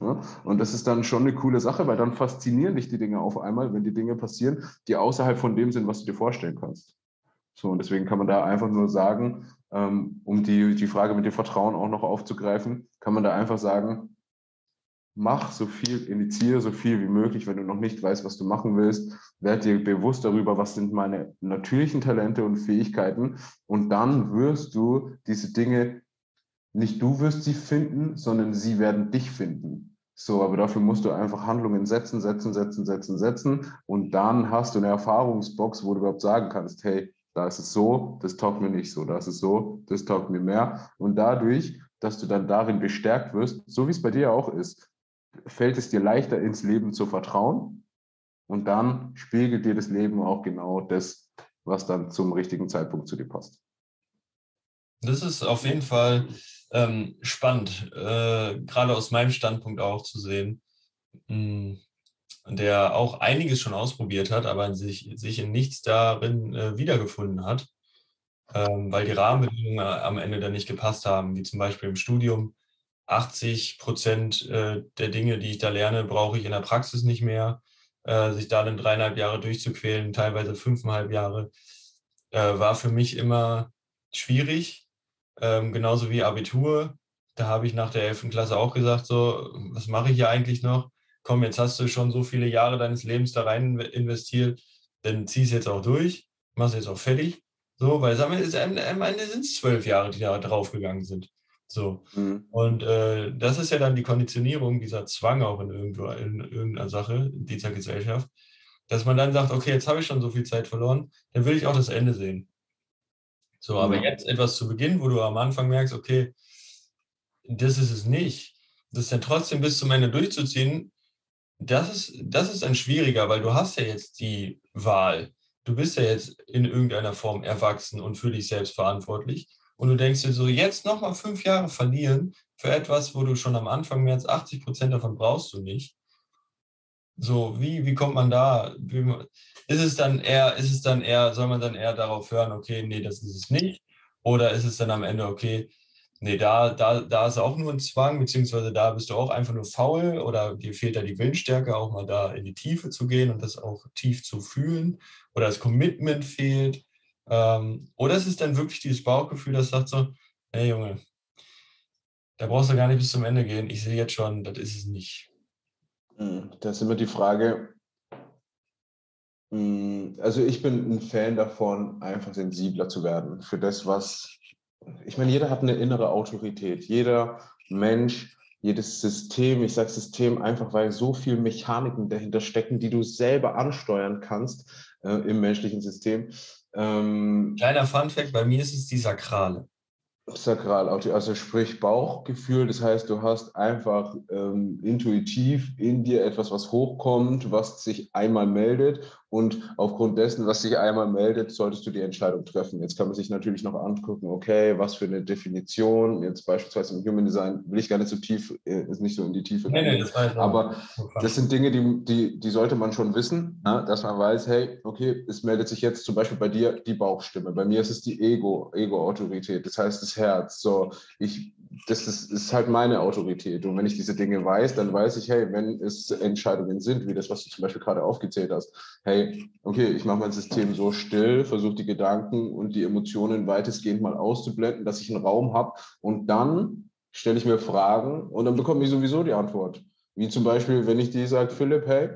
Ja, und das ist dann schon eine coole Sache, weil dann faszinieren dich die Dinge auf einmal, wenn die Dinge passieren, die außerhalb von dem sind, was du dir vorstellen kannst. So, und deswegen kann man da einfach nur sagen, ähm, um die, die Frage mit dem Vertrauen auch noch aufzugreifen, kann man da einfach sagen, mach so viel, initiiere so viel wie möglich, wenn du noch nicht weißt, was du machen willst, werd dir bewusst darüber, was sind meine natürlichen Talente und Fähigkeiten. Und dann wirst du diese Dinge nicht du wirst sie finden, sondern sie werden dich finden. So, aber dafür musst du einfach Handlungen setzen, setzen, setzen, setzen, setzen. Und dann hast du eine Erfahrungsbox, wo du überhaupt sagen kannst, hey, da ist es so, das taugt mir nicht so, da ist es so, das taugt mir mehr. Und dadurch, dass du dann darin bestärkt wirst, so wie es bei dir auch ist, fällt es dir leichter ins Leben zu vertrauen. Und dann spiegelt dir das Leben auch genau das, was dann zum richtigen Zeitpunkt zu dir passt. Das ist auf jeden Fall ähm, spannend, äh, gerade aus meinem Standpunkt auch zu sehen, mh, hm, der auch einiges schon ausprobiert hat, aber sich, sich in nichts darin äh, wiedergefunden hat, ähm, weil die Rahmenbedingungen am Ende dann nicht gepasst haben, wie zum Beispiel im Studium. 80 Prozent äh, der Dinge, die ich da lerne, brauche ich in der Praxis nicht mehr. Äh, sich da dann dreieinhalb Jahre durchzuquälen, teilweise fünfeinhalb Jahre, äh, war für mich immer schwierig ähm, genauso wie Abitur. Da habe ich nach der 11. Klasse auch gesagt, so, was mache ich hier eigentlich noch? Komm, jetzt hast du schon so viele Jahre deines Lebens da rein investiert, dann zieh es jetzt auch durch, mach es jetzt auch fertig. So, weil am Ende sind es zwölf Jahre, die da draufgegangen sind. So. Mhm. Und äh, das ist ja dann die Konditionierung, dieser Zwang auch in, irgendwo, in irgendeiner Sache, in dieser Gesellschaft, dass man dann sagt, okay, jetzt habe ich schon so viel Zeit verloren, dann will ich auch das Ende sehen. So, aber jetzt etwas zu Beginn, wo du am Anfang merkst, okay, das ist es nicht, das dann trotzdem bis zum Ende durchzuziehen, das ist, das ist dann schwieriger, weil du hast ja jetzt die Wahl. Du bist ja jetzt in irgendeiner Form erwachsen und für dich selbst verantwortlich. Und du denkst dir so, jetzt nochmal fünf Jahre verlieren für etwas, wo du schon am Anfang mehr als 80 Prozent davon brauchst du nicht. So, wie, wie kommt man da? Ist es dann eher, ist es dann eher, soll man dann eher darauf hören, okay, nee, das ist es nicht? Oder ist es dann am Ende, okay, nee, da, da, da ist auch nur ein Zwang, beziehungsweise da bist du auch einfach nur faul oder dir fehlt da die Willensstärke, auch mal da in die Tiefe zu gehen und das auch tief zu fühlen oder das Commitment fehlt. Ähm, oder ist es dann wirklich dieses Bauchgefühl, das sagt so, hey Junge, da brauchst du gar nicht bis zum Ende gehen, ich sehe jetzt schon, das ist es nicht. Hm, da ist immer die Frage, hm, also ich bin ein Fan davon, einfach sensibler zu werden für das, was, ich meine, jeder hat eine innere Autorität, jeder Mensch, jedes System, ich sage System einfach, weil so viel Mechaniken dahinter stecken, die du selber ansteuern kannst äh, im menschlichen System. Ähm, Kleiner Funfact, bei mir ist es die Sakrale. Sakral, also sprich Bauchgefühl, das heißt, du hast einfach ähm, intuitiv in dir etwas, was hochkommt, was sich einmal meldet und aufgrund dessen, was sich einmal meldet, solltest du die Entscheidung treffen. Jetzt kann man sich natürlich noch angucken, okay, was für eine Definition, jetzt beispielsweise im Human Design, will ich gar nicht so tief, äh, ist nicht so in die Tiefe. Nee, nee, das Aber das sind Dinge, die, die, die sollte man schon wissen, ne? dass man weiß, hey, okay, es meldet sich jetzt zum Beispiel bei dir die Bauchstimme, bei mir ist es die Ego, Ego-Autorität, das heißt das Herz. So, ich das ist, ist, halt meine Autorität. Und wenn ich diese Dinge weiß, dann weiß ich, hey, wenn es Entscheidungen sind, wie das, was du zum Beispiel gerade aufgezählt hast, hey, okay, ich mache mein System so still, versuche die Gedanken und die Emotionen weitestgehend mal auszublenden, dass ich einen Raum habe und dann stelle ich mir Fragen und dann bekomme ich sowieso die Antwort. Wie zum Beispiel, wenn ich dir sage, Philipp, hey,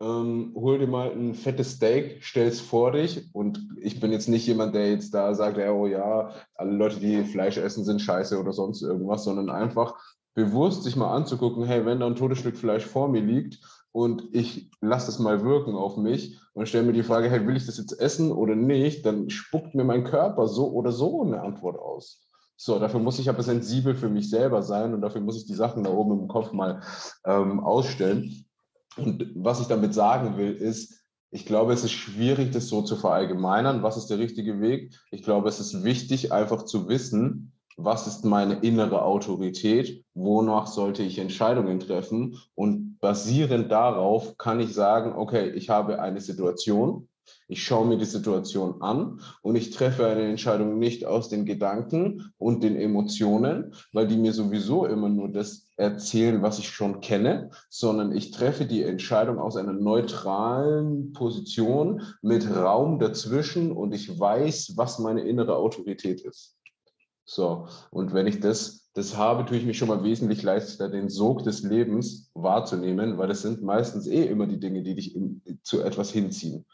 ähm, hol dir mal ein fettes Steak, stell es vor dich. Und ich bin jetzt nicht jemand, der jetzt da sagt, ja, oh ja, alle Leute, die Fleisch essen, sind scheiße oder sonst irgendwas, sondern einfach bewusst sich mal anzugucken, hey, wenn da ein totes Stück Fleisch vor mir liegt und ich lasse das mal wirken auf mich und stelle mir die Frage, hey, will ich das jetzt essen oder nicht, dann spuckt mir mein Körper so oder so eine Antwort aus. So, dafür muss ich aber sensibel für mich selber sein und dafür muss ich die Sachen da oben im Kopf mal ähm, ausstellen. Und was ich damit sagen will, ist, ich glaube, es ist schwierig, das so zu verallgemeinern. Was ist der richtige Weg? Ich glaube, es ist wichtig, einfach zu wissen, was ist meine innere Autorität, wonach sollte ich Entscheidungen treffen. Und basierend darauf kann ich sagen, okay, ich habe eine Situation, ich schaue mir die Situation an und ich treffe eine Entscheidung nicht aus den Gedanken und den Emotionen, weil die mir sowieso immer nur das erzählen, was ich schon kenne, sondern ich treffe die Entscheidung aus einer neutralen Position mit Raum dazwischen und ich weiß, was meine innere Autorität ist. So, und wenn ich das, das habe, tue ich mich schon mal wesentlich leichter, den Sog des Lebens wahrzunehmen, weil das sind meistens eh immer die Dinge, die dich in, zu etwas hinziehen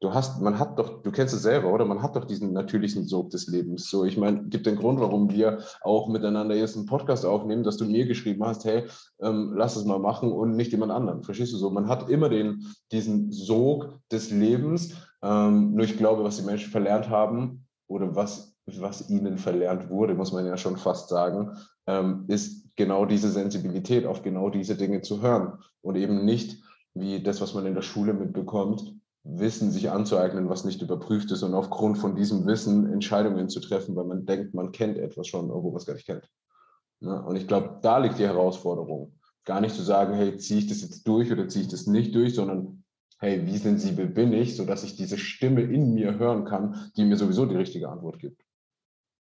du hast, man hat doch, du kennst es selber, oder? Man hat doch diesen natürlichen Sog des Lebens. So, ich meine, gibt den Grund, warum wir auch miteinander jetzt einen Podcast aufnehmen, dass du mir geschrieben hast, hey, ähm, lass es mal machen und nicht jemand anderen. Verstehst du so? Man hat immer den, diesen Sog des Lebens. Ähm, nur ich glaube, was die Menschen verlernt haben oder was, was ihnen verlernt wurde, muss man ja schon fast sagen, ähm, ist genau diese Sensibilität auf genau diese Dinge zu hören und eben nicht wie das, was man in der Schule mitbekommt, Wissen sich anzueignen, was nicht überprüft ist und aufgrund von diesem Wissen Entscheidungen zu treffen, weil man denkt, man kennt etwas schon, obwohl man es gar nicht kennt. Und ich glaube, da liegt die Herausforderung. Gar nicht zu sagen, hey, ziehe ich das jetzt durch oder ziehe ich das nicht durch, sondern hey, wie sensibel bin ich, sodass ich diese Stimme in mir hören kann, die mir sowieso die richtige Antwort gibt.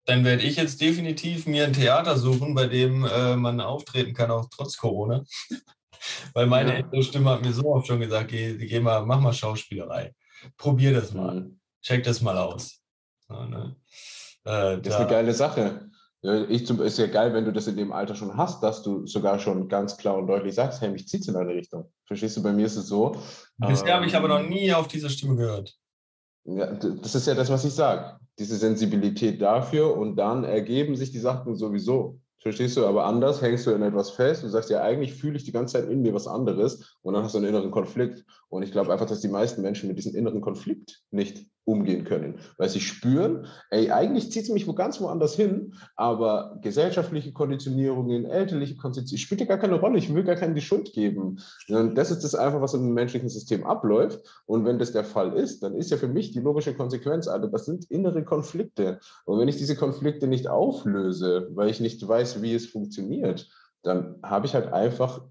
Dann werde ich jetzt definitiv mir ein Theater suchen, bei dem äh, man auftreten kann, auch trotz Corona. Weil meine ja. Stimme hat mir so oft schon gesagt, geh, geh mal, mach mal Schauspielerei. Probier das mal. Mhm. Check das mal aus. Ja, ne? äh, das ist eine geile Sache. Ich zum, ist ja geil, wenn du das in dem Alter schon hast, dass du sogar schon ganz klar und deutlich sagst, hey, mich zieht in eine Richtung. Verstehst du, bei mir ist es so. Bisher ähm, habe ich aber noch nie auf diese Stimme gehört. Ja, das ist ja das, was ich sage. Diese Sensibilität dafür und dann ergeben sich die Sachen sowieso. Verstehst du? Aber anders hängst du in etwas fest und sagst, ja, eigentlich fühle ich die ganze Zeit in mir was anderes und dann hast du einen inneren Konflikt. Und ich glaube einfach, dass die meisten Menschen mit diesem inneren Konflikt nicht umgehen können, weil sie spüren, ey, eigentlich zieht es mich wo ganz woanders hin, aber gesellschaftliche Konditionierungen, elterliche Konditionierungen, spielt ja gar keine Rolle, ich will gar keinen die Schuld geben. Und das ist das einfach, was im menschlichen System abläuft. Und wenn das der Fall ist, dann ist ja für mich die logische Konsequenz, Alter, das sind innere Konflikte. Und wenn ich diese Konflikte nicht auflöse, weil ich nicht weiß, wie es funktioniert, dann habe ich halt einfach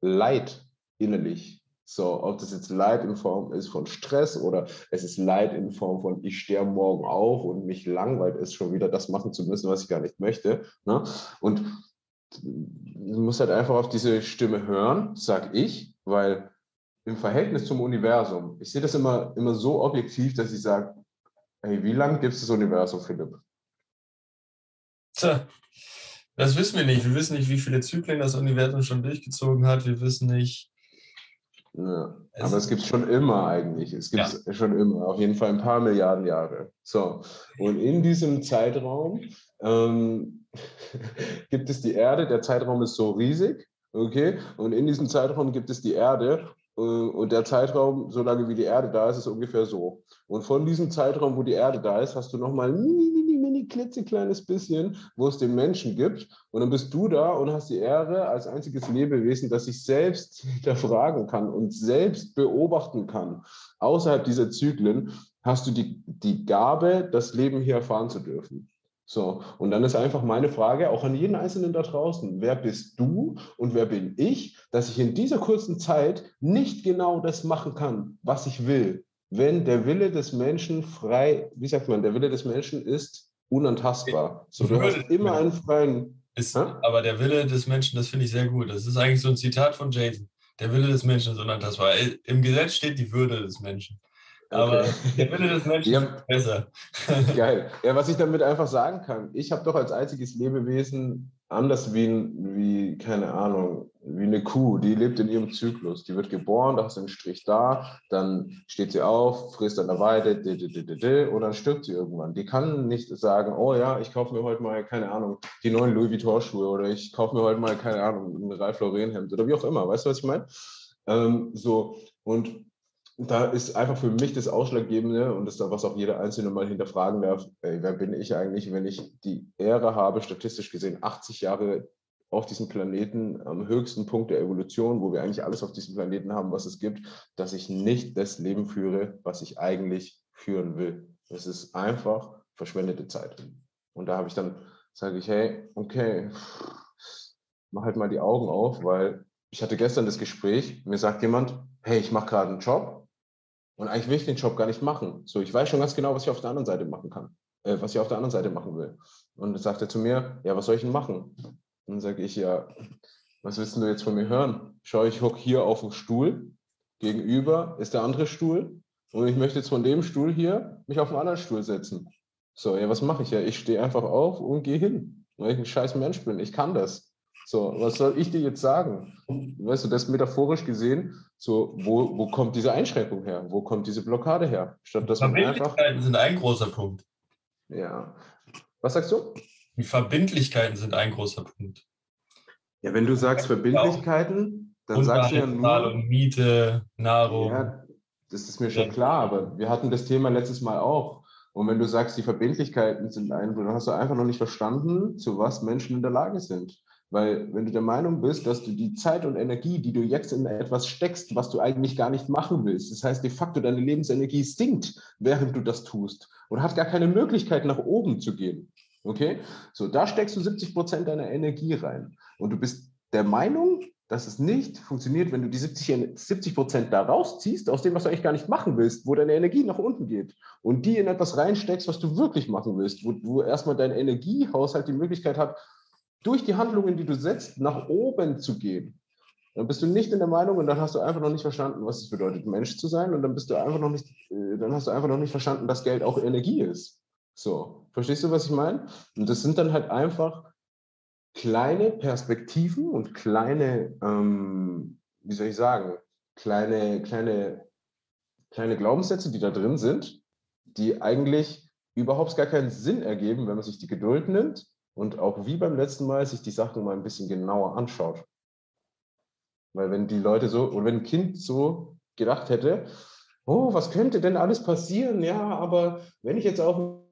Leid innerlich. So, ob das jetzt Leid in Form ist von Stress oder es ist Leid in Form von, ich stehe morgen auf und mich langweilt es schon wieder, das machen zu müssen, was ich gar nicht möchte. Ne? Und du musst halt einfach auf diese Stimme hören, sag ich, weil im Verhältnis zum Universum, ich sehe das immer, immer so objektiv, dass ich sage, hey, wie lange gibt es das Universum, Philipp? Tja, das wissen wir nicht. Wir wissen nicht, wie viele Zyklen das Universum schon durchgezogen hat. Wir wissen nicht, ja, aber es gibt schon immer eigentlich. Es gibt ja. schon immer, auf jeden Fall ein paar Milliarden Jahre. So, und in diesem Zeitraum ähm, gibt es die Erde. Der Zeitraum ist so riesig, okay? Und in diesem Zeitraum gibt es die Erde. Äh, und der Zeitraum, solange wie die Erde da ist, ist ungefähr so. Und von diesem Zeitraum, wo die Erde da ist, hast du nochmal ein mini, mini, mini, klitzekleines bisschen, wo es den Menschen gibt. Und dann bist du da und hast die Ehre als einziges Lebewesen, das sich selbst hinterfragen kann und selbst beobachten kann. Außerhalb dieser Zyklen hast du die, die Gabe, das Leben hier erfahren zu dürfen. So, und dann ist einfach meine Frage auch an jeden Einzelnen da draußen, wer bist du und wer bin ich, dass ich in dieser kurzen Zeit nicht genau das machen kann, was ich will, wenn der Wille des Menschen frei, wie sagt man, der Wille des Menschen ist unantastbar. So, du hast immer einen freien. Ist, aber der Wille des Menschen, das finde ich sehr gut. Das ist eigentlich so ein Zitat von Jason. Der Wille des Menschen ist unantastbar. Im Gesetz steht die Würde des Menschen. Aber der Wille des Menschen ja. ist besser. Geil. Ja, was ich damit einfach sagen kann, ich habe doch als einziges Lebewesen anders wie, wie, keine Ahnung, wie eine Kuh, die lebt in ihrem Zyklus. Die wird geboren, da du einen Strich da, dann steht sie auf, frisst an der Weide, und dann stirbt sie irgendwann. Die kann nicht sagen, oh ja, ich kaufe mir heute mal, keine Ahnung, die neuen Louis Vuitton-Schuhe oder ich kaufe mir heute mal, keine Ahnung, ein Ralph Lauren-Hemd oder wie auch immer. Weißt du, was ich meine? Ähm, so, und da ist einfach für mich das Ausschlaggebende und das ist da, was auch jeder Einzelne mal hinterfragen darf, ey, wer bin ich eigentlich, wenn ich die Ehre habe, statistisch gesehen 80 Jahre auf diesem Planeten am höchsten Punkt der Evolution, wo wir eigentlich alles auf diesem Planeten haben, was es gibt, dass ich nicht das Leben führe, was ich eigentlich führen will. Es ist einfach verschwendete Zeit. Und da habe ich dann, sage ich, hey, okay, mach halt mal die Augen auf, weil ich hatte gestern das Gespräch, mir sagt jemand, hey, ich mache gerade einen Job, und eigentlich will ich den Job gar nicht machen. So, ich weiß schon ganz genau, was ich auf der anderen Seite machen kann, äh, was ich auf der anderen Seite machen will. Und dann sagt er zu mir, ja, was soll ich denn machen? Und dann sage ich, ja, was willst du jetzt von mir hören? Schau, ich hocke hier auf dem Stuhl, gegenüber ist der andere Stuhl und ich möchte jetzt von dem Stuhl hier mich auf einen anderen Stuhl setzen. So, ja, was mache ich ja? Ich stehe einfach auf und gehe hin, weil ich ein scheiß Mensch bin. Ich kann das. So, was soll ich dir jetzt sagen? Weißt du, das metaphorisch gesehen, so, wo, wo kommt diese Einschränkung her? Wo kommt diese Blockade her? Statt dass man einfach. sind ein großer Punkt. Ja. Was sagst du? Die Verbindlichkeiten sind ein großer Punkt. Ja, wenn du sagst Verbindlichkeiten, dann Und sagst du ja nur. Miete, Nahrung. Ja, das ist mir schon klar, aber wir hatten das Thema letztes Mal auch. Und wenn du sagst, die Verbindlichkeiten sind ein, dann hast du einfach noch nicht verstanden, zu was Menschen in der Lage sind. Weil wenn du der Meinung bist, dass du die Zeit und Energie, die du jetzt in etwas steckst, was du eigentlich gar nicht machen willst, das heißt de facto deine Lebensenergie sinkt, während du das tust und hat gar keine Möglichkeit nach oben zu gehen. Okay? So, da steckst du 70 Prozent deiner Energie rein. Und du bist der Meinung, dass es nicht funktioniert, wenn du die 70 Prozent da rausziehst, aus dem, was du eigentlich gar nicht machen willst, wo deine Energie nach unten geht und die in etwas reinsteckst, was du wirklich machen willst, wo, wo erstmal dein Energiehaushalt die Möglichkeit hat, durch die Handlungen, die du setzt, nach oben zu gehen. Dann bist du nicht in der Meinung und dann hast du einfach noch nicht verstanden, was es bedeutet, Mensch zu sein. Und dann bist du einfach noch nicht, äh, dann hast du einfach noch nicht verstanden, dass Geld auch Energie ist. So, verstehst du, was ich meine? Und das sind dann halt einfach kleine Perspektiven und kleine, ähm, wie soll ich sagen, kleine, kleine, kleine Glaubenssätze, die da drin sind, die eigentlich überhaupt gar keinen Sinn ergeben, wenn man sich die Geduld nimmt und auch wie beim letzten Mal sich die Sachen mal ein bisschen genauer anschaut. Weil wenn die Leute so, und wenn ein Kind so gedacht hätte, oh, was könnte denn alles passieren? Ja, aber wenn ich jetzt auf dem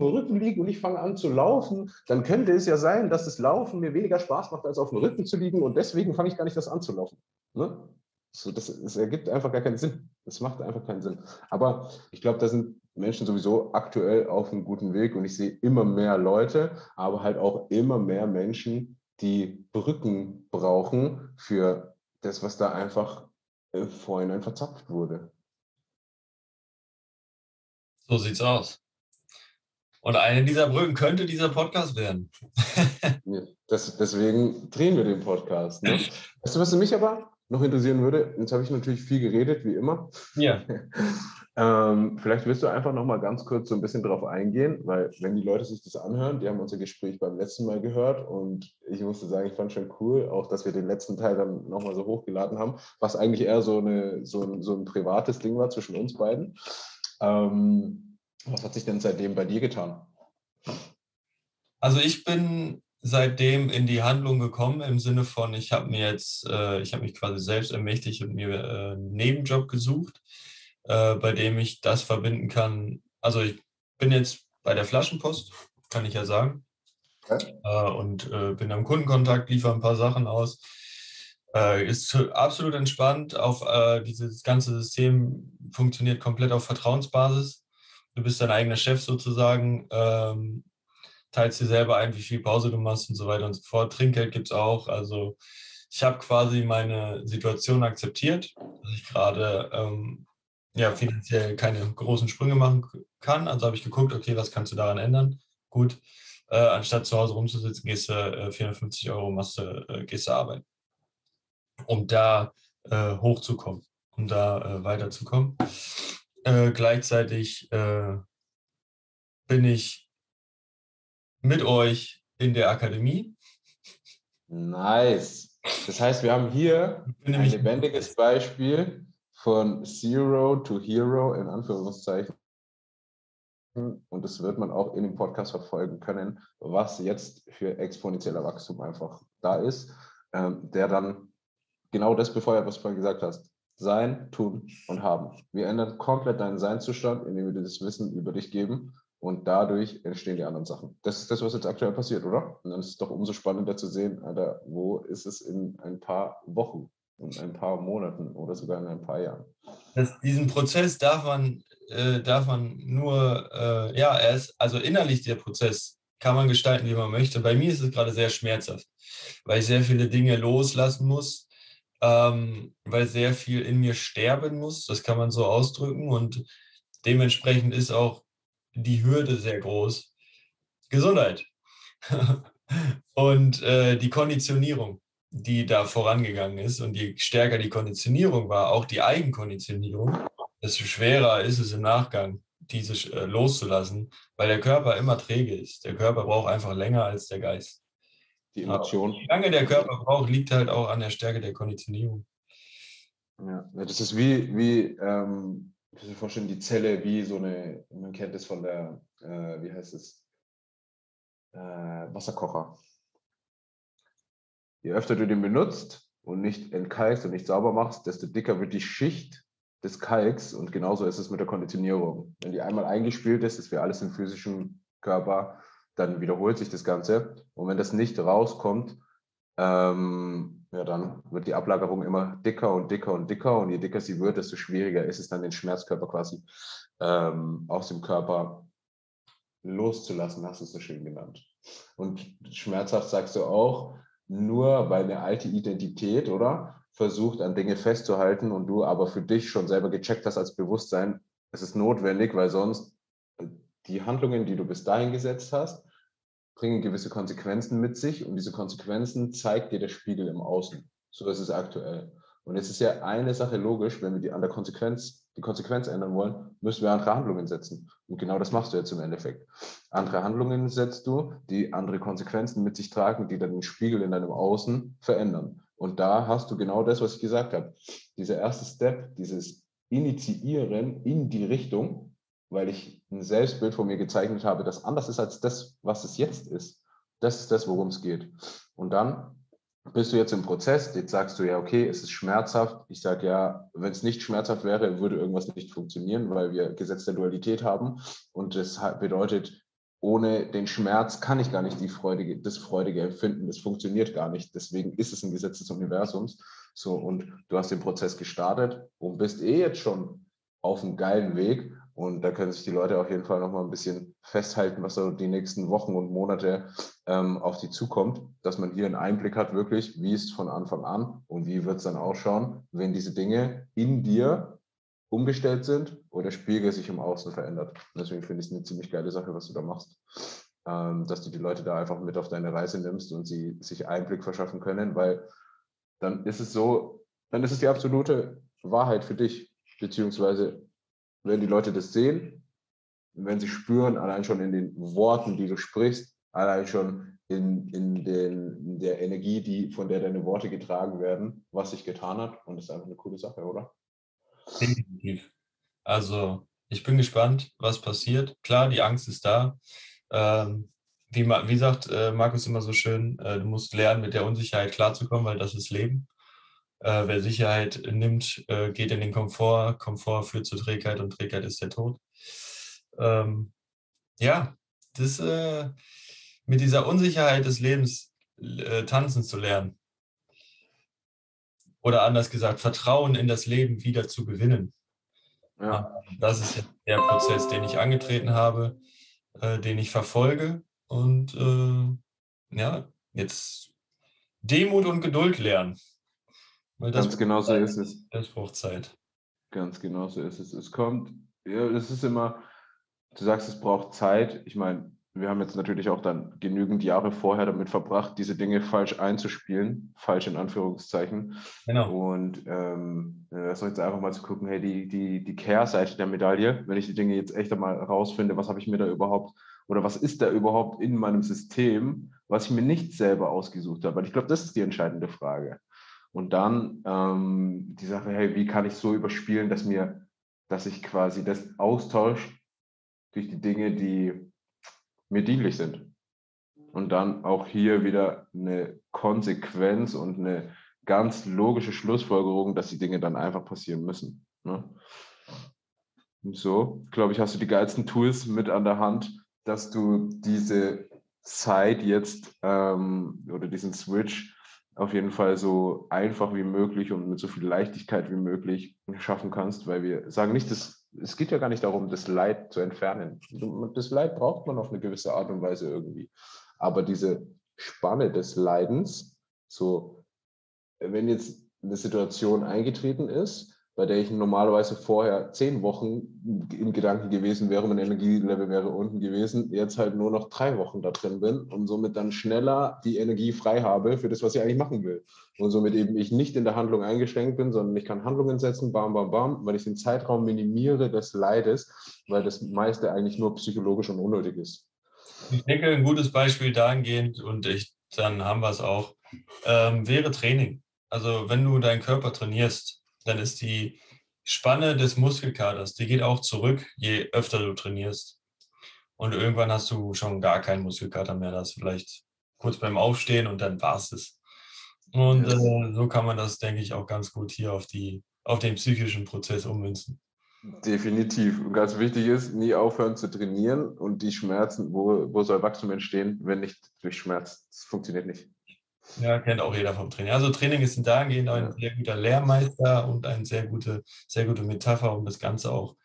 Rücken liege und ich fange an zu laufen, dann könnte es ja sein, dass das Laufen mir weniger Spaß macht, als auf dem Rücken zu liegen und deswegen fange ich gar nicht das an zu laufen. Ne? So, das, das ergibt einfach gar keinen Sinn. Das macht einfach keinen Sinn. Aber ich glaube, da sind Menschen sowieso aktuell auf einem guten Weg und ich sehe immer mehr Leute, aber halt auch immer mehr Menschen, die Brücken brauchen für das, was da einfach äh, vorhin verzapft wurde. So sieht's aus. Und eine dieser Brücken könnte dieser Podcast werden. das, deswegen drehen wir den Podcast. Ne? Weißt du, was mich aber noch interessieren würde? Jetzt habe ich natürlich viel geredet, wie immer. Ja. Ähm, vielleicht willst du einfach noch mal ganz kurz so ein bisschen drauf eingehen, weil wenn die Leute sich das anhören, die haben unser Gespräch beim letzten Mal gehört und ich musste sagen, ich fand schon cool, auch dass wir den letzten Teil dann noch mal so hochgeladen haben, was eigentlich eher so, eine, so, ein, so ein privates Ding war zwischen uns beiden. Ähm, was hat sich denn seitdem bei dir getan? Also ich bin seitdem in die Handlung gekommen im Sinne von, ich habe mir jetzt, äh, ich habe mich quasi selbst ermächtigt und mir äh, einen Nebenjob gesucht, äh, bei dem ich das verbinden kann. Also ich bin jetzt bei der Flaschenpost, kann ich ja sagen. Okay. Äh, und äh, bin am Kundenkontakt, liefere ein paar Sachen aus. Äh, ist absolut entspannt. Auf dieses ganze System funktioniert komplett auf Vertrauensbasis. Du bist dein eigener Chef sozusagen. Ähm, teilst dir selber ein, wie viel Pause du machst und so weiter und so fort. Trinkgeld gibt es auch. Also ich habe quasi meine Situation akzeptiert, dass ich gerade ähm, ja, finanziell keine großen Sprünge machen kann. Also habe ich geguckt, okay, was kannst du daran ändern? Gut, äh, anstatt zu Hause rumzusitzen, gehst du äh, 450 Euro, machst du, äh, gehst du arbeiten, um da äh, hochzukommen, um da äh, weiterzukommen. Äh, gleichzeitig bin ich mit euch in der Akademie. Nice. Das heißt, wir haben hier ein lebendiges Beispiel von Zero to Hero in Anführungszeichen. Und das wird man auch in dem Podcast verfolgen können, was jetzt für exponentieller Wachstum einfach da ist, ähm, der dann genau das befeuert, was du vorhin gesagt hast. Sein, tun und haben. Wir ändern komplett deinen Seinzustand, indem wir dir das Wissen über dich geben und dadurch entstehen die anderen Sachen. Das ist das, was jetzt aktuell passiert, oder? Und dann ist es doch umso spannender zu sehen, Alter, wo ist es in ein paar Wochen, in ein paar Monaten oder sogar in ein paar Jahren. Das, diesen Prozess darf man, äh, darf man nur, äh, ja, er ist, also innerlich der Prozess kann man gestalten, wie man möchte. Bei mir ist es gerade sehr schmerzhaft, weil ich sehr viele Dinge loslassen muss, ähm, weil sehr viel in mir sterben muss, das kann man so ausdrücken und dementsprechend ist auch die Hürde sehr groß. Gesundheit. und äh, die Konditionierung, die da vorangegangen ist. Und je stärker die Konditionierung war, auch die Eigenkonditionierung, desto schwerer ist es im Nachgang, diese äh, loszulassen, weil der Körper immer träge ist. Der Körper braucht einfach länger als der Geist. Die Emotion. Wie lange der Körper braucht, liegt halt auch an der Stärke der Konditionierung. Ja, das ist wie, wie ähm, ich kann mir vorstellen, die Zelle wie so eine, man kennt es von der, äh, wie heißt es, äh, Wasserkocher. Je öfter du den benutzt und nicht entkalkst und nicht sauber machst, desto dicker wird die Schicht des Kalks und genauso ist es mit der Konditionierung. Wenn die einmal eingespielt ist, ist wie alles im physischen Körper, dann wiederholt sich das Ganze. Und wenn das nicht rauskommt, ähm, ja, dann wird die Ablagerung immer dicker und dicker und dicker. Und je dicker sie wird, desto schwieriger ist es dann, den Schmerzkörper quasi ähm, aus dem Körper loszulassen, hast du es so schön genannt. Und schmerzhaft sagst du auch, nur weil eine alte Identität, oder? Versucht an Dinge festzuhalten und du aber für dich schon selber gecheckt hast als Bewusstsein, es ist notwendig, weil sonst die Handlungen, die du bis dahin gesetzt hast, bringen gewisse Konsequenzen mit sich und diese Konsequenzen zeigt dir der Spiegel im Außen. So ist es aktuell. Und es ist ja eine Sache logisch, wenn wir die an der Konsequenz, die Konsequenz ändern wollen, müssen wir andere Handlungen setzen. Und genau das machst du jetzt im Endeffekt. Andere Handlungen setzt du, die andere Konsequenzen mit sich tragen, die dann den Spiegel in deinem Außen verändern. Und da hast du genau das, was ich gesagt habe. Dieser erste Step, dieses Initiieren in die Richtung, weil ich ein Selbstbild von mir gezeichnet habe, das anders ist als das, was es jetzt ist. Das ist das, worum es geht. Und dann bist du jetzt im Prozess, jetzt sagst du ja, okay, es ist schmerzhaft. Ich sage ja, wenn es nicht schmerzhaft wäre, würde irgendwas nicht funktionieren, weil wir Gesetz der Dualität haben. Und das bedeutet, ohne den Schmerz kann ich gar nicht die freudige, das freudige empfinden. Das funktioniert gar nicht. Deswegen ist es ein Gesetz des Universums. So, und du hast den Prozess gestartet und bist eh jetzt schon auf einem geilen Weg. Und da können sich die Leute auf jeden Fall noch mal ein bisschen festhalten, was so die nächsten Wochen und Monate ähm, auf die zukommt, dass man hier einen Einblick hat, wirklich, wie ist es von Anfang an und wie wird es dann ausschauen, wenn diese Dinge in dir umgestellt sind oder der Spiegel sich im Außen verändert. Und deswegen finde ich es eine ziemlich geile Sache, was du da machst. Ähm, dass du die Leute da einfach mit auf deine Reise nimmst und sie sich Einblick verschaffen können, weil dann ist es so, dann ist es die absolute Wahrheit für dich, beziehungsweise wenn die Leute das sehen, wenn sie spüren, allein schon in den Worten, die du sprichst, allein schon in, in, den, in der Energie, die, von der deine Worte getragen werden, was sich getan hat. Und das ist einfach eine coole Sache, oder? Definitiv. Also, ich bin gespannt, was passiert. Klar, die Angst ist da. Ähm, wie, wie sagt äh, Markus immer so schön, äh, du musst lernen, mit der Unsicherheit klarzukommen, weil das ist Leben. Äh, wer Sicherheit nimmt, äh, geht in den Komfort. Komfort führt zu Trägheit und Trägheit ist der Tod. Ähm, ja, das äh, mit dieser Unsicherheit des Lebens äh, tanzen zu lernen. Oder anders gesagt, Vertrauen in das Leben wieder zu gewinnen. Ja. Das ist der Prozess, den ich angetreten habe, den ich verfolge und äh, ja, jetzt Demut und Geduld lernen. Weil das Ganz genau so ist es. Das braucht Zeit. Ganz genau so ist es. Es kommt, ja, es ist immer, du sagst, es braucht Zeit. Ich meine, wir haben jetzt natürlich auch dann genügend Jahre vorher damit verbracht, diese Dinge falsch einzuspielen, falsch in Anführungszeichen. Genau. Und ähm, das soll jetzt einfach mal zu gucken, hey, die, die, die Kehrseite der Medaille, wenn ich die Dinge jetzt echt einmal rausfinde, was habe ich mir da überhaupt oder was ist da überhaupt in meinem System, was ich mir nicht selber ausgesucht habe? Weil ich glaube, das ist die entscheidende Frage. Und dann ähm, die Sache, hey, wie kann ich so überspielen, dass mir, dass ich quasi das austausche durch die Dinge, die mir dienlich sind. Und dann auch hier wieder eine Konsequenz und eine ganz logische Schlussfolgerung, dass die Dinge dann einfach passieren müssen. Ne? So, glaube ich, hast du die geilsten Tools mit an der Hand, dass du diese Zeit jetzt ähm, oder diesen Switch auf jeden Fall so einfach wie möglich und mit so viel Leichtigkeit wie möglich schaffen kannst, weil wir sagen nicht, dass, es geht ja gar nicht darum, das Leid zu entfernen. Das Leid braucht man auf eine gewisse Art und Weise irgendwie. Aber diese Spanne des Leidens, so, wenn jetzt eine Situation eingetreten ist, bei der ich normalerweise vorher zehn Wochen in Gedanken gewesen wäre, mein Energielevel wäre unten gewesen, jetzt halt nur noch drei Wochen da drin bin und somit dann schneller die Energie frei habe für das, was ich eigentlich machen will. Und somit eben ich nicht in der Handlung eingeschränkt bin, sondern ich kann Handlungen setzen, bam, bam, bam, weil ich den Zeitraum minimiere des Leides, weil das meiste eigentlich nur psychologisch und unnötig ist. Ich denke, ein gutes Beispiel dahingehend, und ich, dann haben wir es auch, ähm, wäre Training. Also wenn du deinen Körper trainierst, dann ist die Spanne des Muskelkaders, die geht auch zurück, je öfter du trainierst. Und irgendwann hast du schon gar keinen Muskelkater mehr. Das vielleicht kurz beim Aufstehen und dann war es es. Und yes. äh, so kann man das, denke ich, auch ganz gut hier auf, die, auf den psychischen Prozess ummünzen. Definitiv. Und ganz wichtig ist, nie aufhören zu trainieren und die Schmerzen, wo, wo soll Wachstum entstehen, wenn nicht durch Schmerz? Das funktioniert nicht. Ja, kennt auch jeder vom Training. Also Training ist dahingehend ein sehr guter Lehrmeister und eine sehr gute, sehr gute Metapher, um das Ganze auch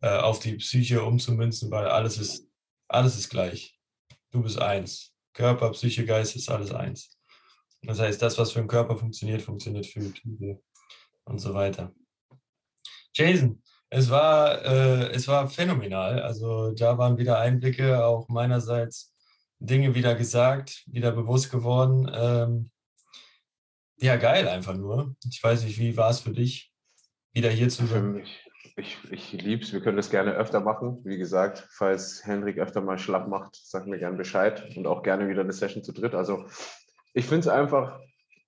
äh, auf die Psyche umzumünzen, weil alles ist, alles ist gleich. Du bist eins. Körper, Psyche, Geist ist alles eins. Das heißt, das, was für den Körper funktioniert, funktioniert für die Psyche und so weiter. Jason, es war, äh, es war phänomenal. Also da waren wieder Einblicke, auch meinerseits Dinge wieder gesagt, wieder bewusst geworden. Ähm, ja, geil einfach nur. Ich weiß nicht, wie war es für dich, wieder hier zu sein? Ich, ich liebe es, wir können das gerne öfter machen. Wie gesagt, falls Henrik öfter mal schlapp macht, sag mir gerne Bescheid und auch gerne wieder eine Session zu dritt. Also ich finde es einfach,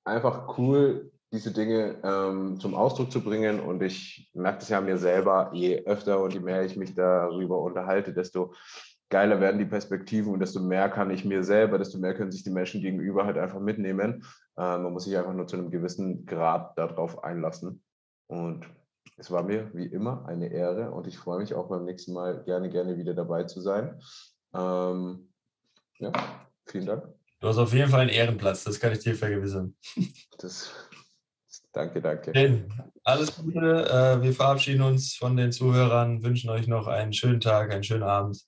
einfach cool, diese Dinge ähm, zum Ausdruck zu bringen. Und ich merke das ja mir selber, je öfter und je mehr ich mich darüber unterhalte, desto geiler werden die Perspektiven und desto mehr kann ich mir selber, desto mehr können sich die Menschen gegenüber halt einfach mitnehmen. Äh, man muss sich einfach nur zu einem gewissen Grad darauf einlassen. Und es war mir wie immer eine Ehre und ich freue mich auch beim nächsten Mal gerne, gerne wieder dabei zu sein. Ähm, ja, vielen Dank. Du hast auf jeden Fall einen Ehrenplatz, das kann ich dir vergewissern. Das, danke, danke. Alles Gute. Äh, wir verabschieden uns von den Zuhörern, wünschen euch noch einen schönen Tag, einen schönen Abend